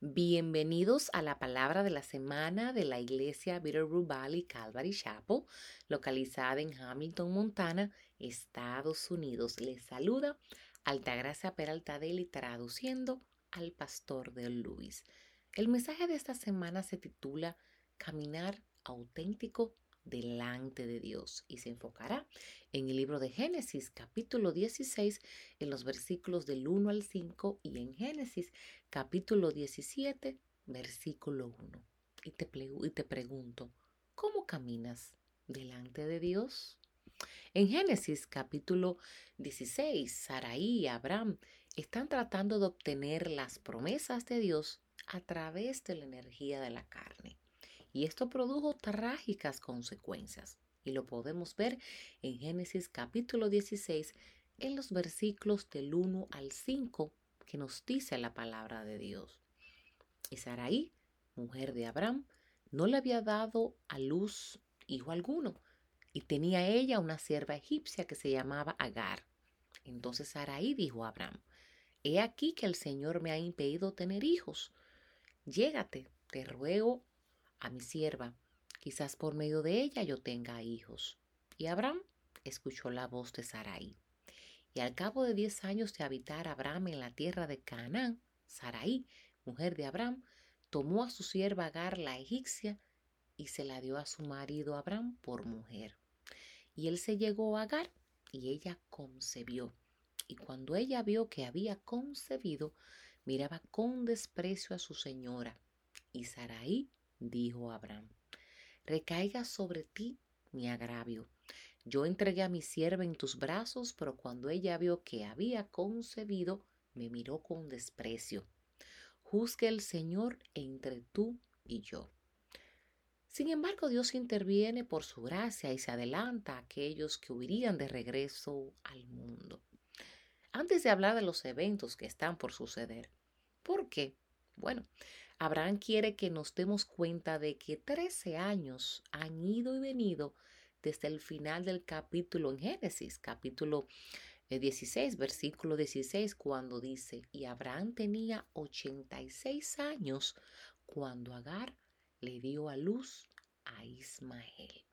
Bienvenidos a la palabra de la semana de la iglesia Bitterroot Valley Calvary Chapel, localizada en Hamilton, Montana, Estados Unidos. Les saluda Altagracia Peralta Deli traduciendo al pastor de Luis. El mensaje de esta semana se titula Caminar auténtico delante de Dios y se enfocará en el libro de Génesis capítulo 16 en los versículos del 1 al 5 y en Génesis capítulo 17 versículo 1. Y te, y te pregunto, ¿cómo caminas delante de Dios? En Génesis capítulo 16, Saraí y Abraham están tratando de obtener las promesas de Dios a través de la energía de la carne. Y esto produjo trágicas consecuencias. Y lo podemos ver en Génesis capítulo 16, en los versículos del 1 al 5, que nos dice la palabra de Dios. Y Saraí, mujer de Abraham, no le había dado a luz hijo alguno, y tenía ella una sierva egipcia que se llamaba Agar. Entonces Saraí dijo a Abraham, He aquí que el Señor me ha impedido tener hijos. Llégate, te ruego, a mi sierva, quizás por medio de ella yo tenga hijos. Y Abraham escuchó la voz de Sarai. Y al cabo de diez años de habitar Abraham en la tierra de Canaán, Sarai, mujer de Abraham, tomó a su sierva Agar la egipcia y se la dio a su marido Abraham por mujer. Y él se llegó a Agar y ella concebió. Y cuando ella vio que había concebido, miraba con desprecio a su señora. Y Sarai dijo Abraham, recaiga sobre ti mi agravio. Yo entregué a mi sierva en tus brazos, pero cuando ella vio que había concebido, me miró con desprecio. Juzgue el Señor entre tú y yo. Sin embargo, Dios interviene por su gracia y se adelanta a aquellos que huirían de regreso al mundo. Antes de hablar de los eventos que están por suceder, ¿por qué? Bueno, Abraham quiere que nos demos cuenta de que 13 años han ido y venido desde el final del capítulo en Génesis, capítulo 16, eh, versículo 16, cuando dice, y Abraham tenía 86 años cuando Agar le dio a luz a Ismael.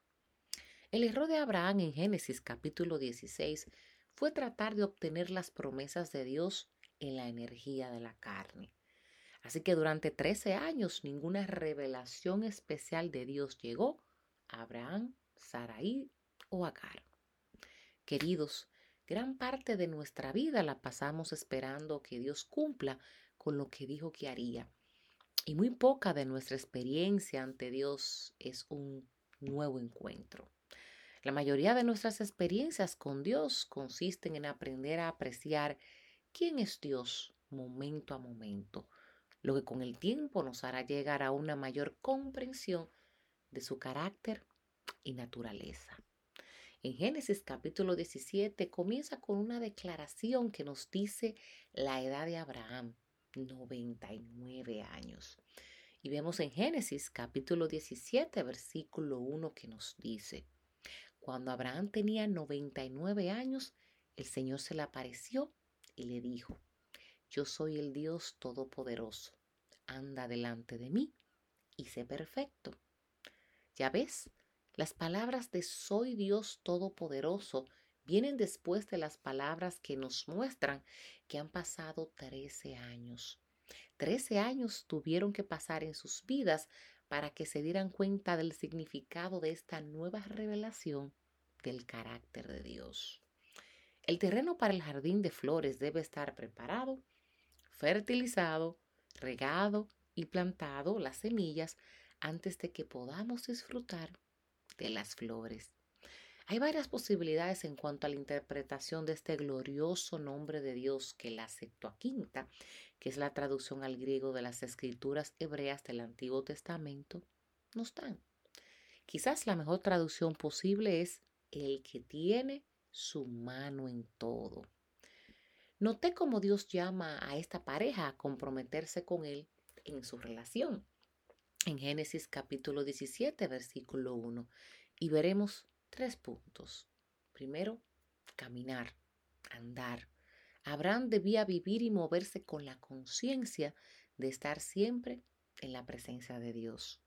El error de Abraham en Génesis capítulo 16 fue tratar de obtener las promesas de Dios en la energía de la carne. Así que durante 13 años ninguna revelación especial de Dios llegó a Abraham, Sarai o Agar. Queridos, gran parte de nuestra vida la pasamos esperando que Dios cumpla con lo que dijo que haría. Y muy poca de nuestra experiencia ante Dios es un nuevo encuentro. La mayoría de nuestras experiencias con Dios consisten en aprender a apreciar quién es Dios momento a momento lo que con el tiempo nos hará llegar a una mayor comprensión de su carácter y naturaleza. En Génesis capítulo 17 comienza con una declaración que nos dice la edad de Abraham, 99 años. Y vemos en Génesis capítulo 17 versículo 1 que nos dice, cuando Abraham tenía 99 años, el Señor se le apareció y le dijo, yo soy el Dios Todopoderoso. Anda delante de mí y sé perfecto. Ya ves, las palabras de soy Dios Todopoderoso vienen después de las palabras que nos muestran que han pasado 13 años. Trece años tuvieron que pasar en sus vidas para que se dieran cuenta del significado de esta nueva revelación del carácter de Dios. El terreno para el jardín de flores debe estar preparado fertilizado, regado y plantado las semillas antes de que podamos disfrutar de las flores. Hay varias posibilidades en cuanto a la interpretación de este glorioso nombre de Dios que la Septuaginta, que es la traducción al griego de las escrituras hebreas del Antiguo Testamento, nos dan. Quizás la mejor traducción posible es el que tiene su mano en todo. Noté cómo Dios llama a esta pareja a comprometerse con Él en su relación. En Génesis capítulo 17, versículo 1. Y veremos tres puntos. Primero, caminar, andar. Abraham debía vivir y moverse con la conciencia de estar siempre en la presencia de Dios.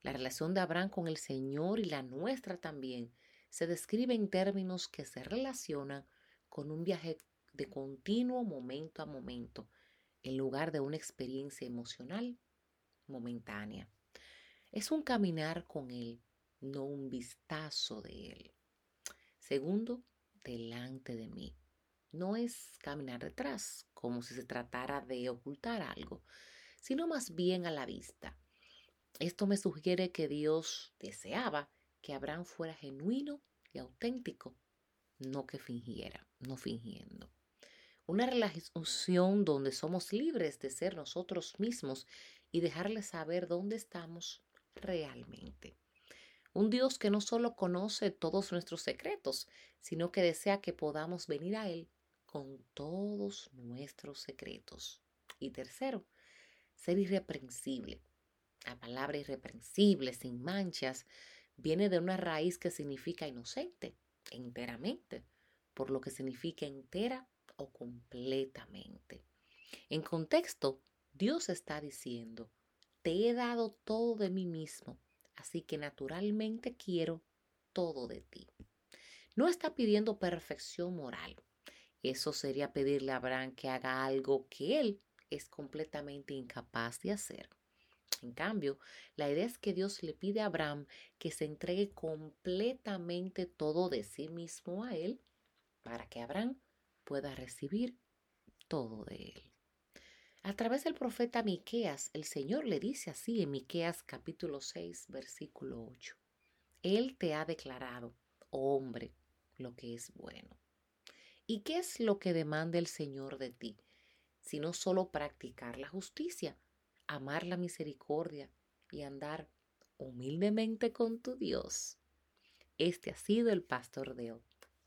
La relación de Abraham con el Señor y la nuestra también se describe en términos que se relacionan con un viaje de continuo momento a momento, en lugar de una experiencia emocional momentánea. Es un caminar con Él, no un vistazo de Él. Segundo, delante de mí. No es caminar detrás, como si se tratara de ocultar algo, sino más bien a la vista. Esto me sugiere que Dios deseaba que Abraham fuera genuino y auténtico, no que fingiera, no fingiendo. Una relación donde somos libres de ser nosotros mismos y dejarle saber dónde estamos realmente. Un Dios que no solo conoce todos nuestros secretos, sino que desea que podamos venir a Él con todos nuestros secretos. Y tercero, ser irreprensible. La palabra irreprensible, sin manchas, viene de una raíz que significa inocente, enteramente, por lo que significa entera o completamente. En contexto, Dios está diciendo, te he dado todo de mí mismo, así que naturalmente quiero todo de ti. No está pidiendo perfección moral, eso sería pedirle a Abraham que haga algo que él es completamente incapaz de hacer. En cambio, la idea es que Dios le pide a Abraham que se entregue completamente todo de sí mismo a él para que Abraham pueda recibir todo de él. A través del profeta Miqueas, el Señor le dice así en Miqueas capítulo 6, versículo 8: Él te ha declarado, oh hombre, lo que es bueno. ¿Y qué es lo que demanda el Señor de ti? Sino solo practicar la justicia, amar la misericordia y andar humildemente con tu Dios. Este ha sido el pastor de hoy.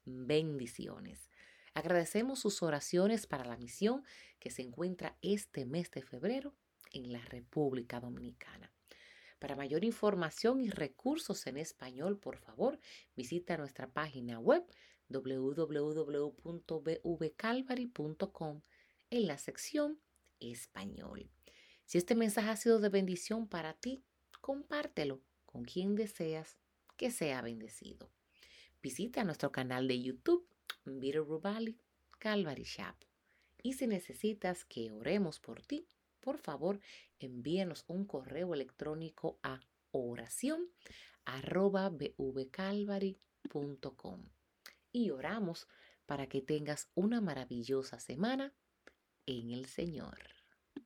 Bendiciones. Agradecemos sus oraciones para la misión que se encuentra este mes de febrero en la República Dominicana. Para mayor información y recursos en español, por favor, visita nuestra página web www.bvcalvary.com en la sección Español. Si este mensaje ha sido de bendición para ti, compártelo con quien deseas que sea bendecido. Visita nuestro canal de YouTube, Rubali Calvary Shop. Y si necesitas que oremos por ti, por favor, envíenos un correo electrónico a oración y oramos para que tengas una maravillosa semana en el Señor.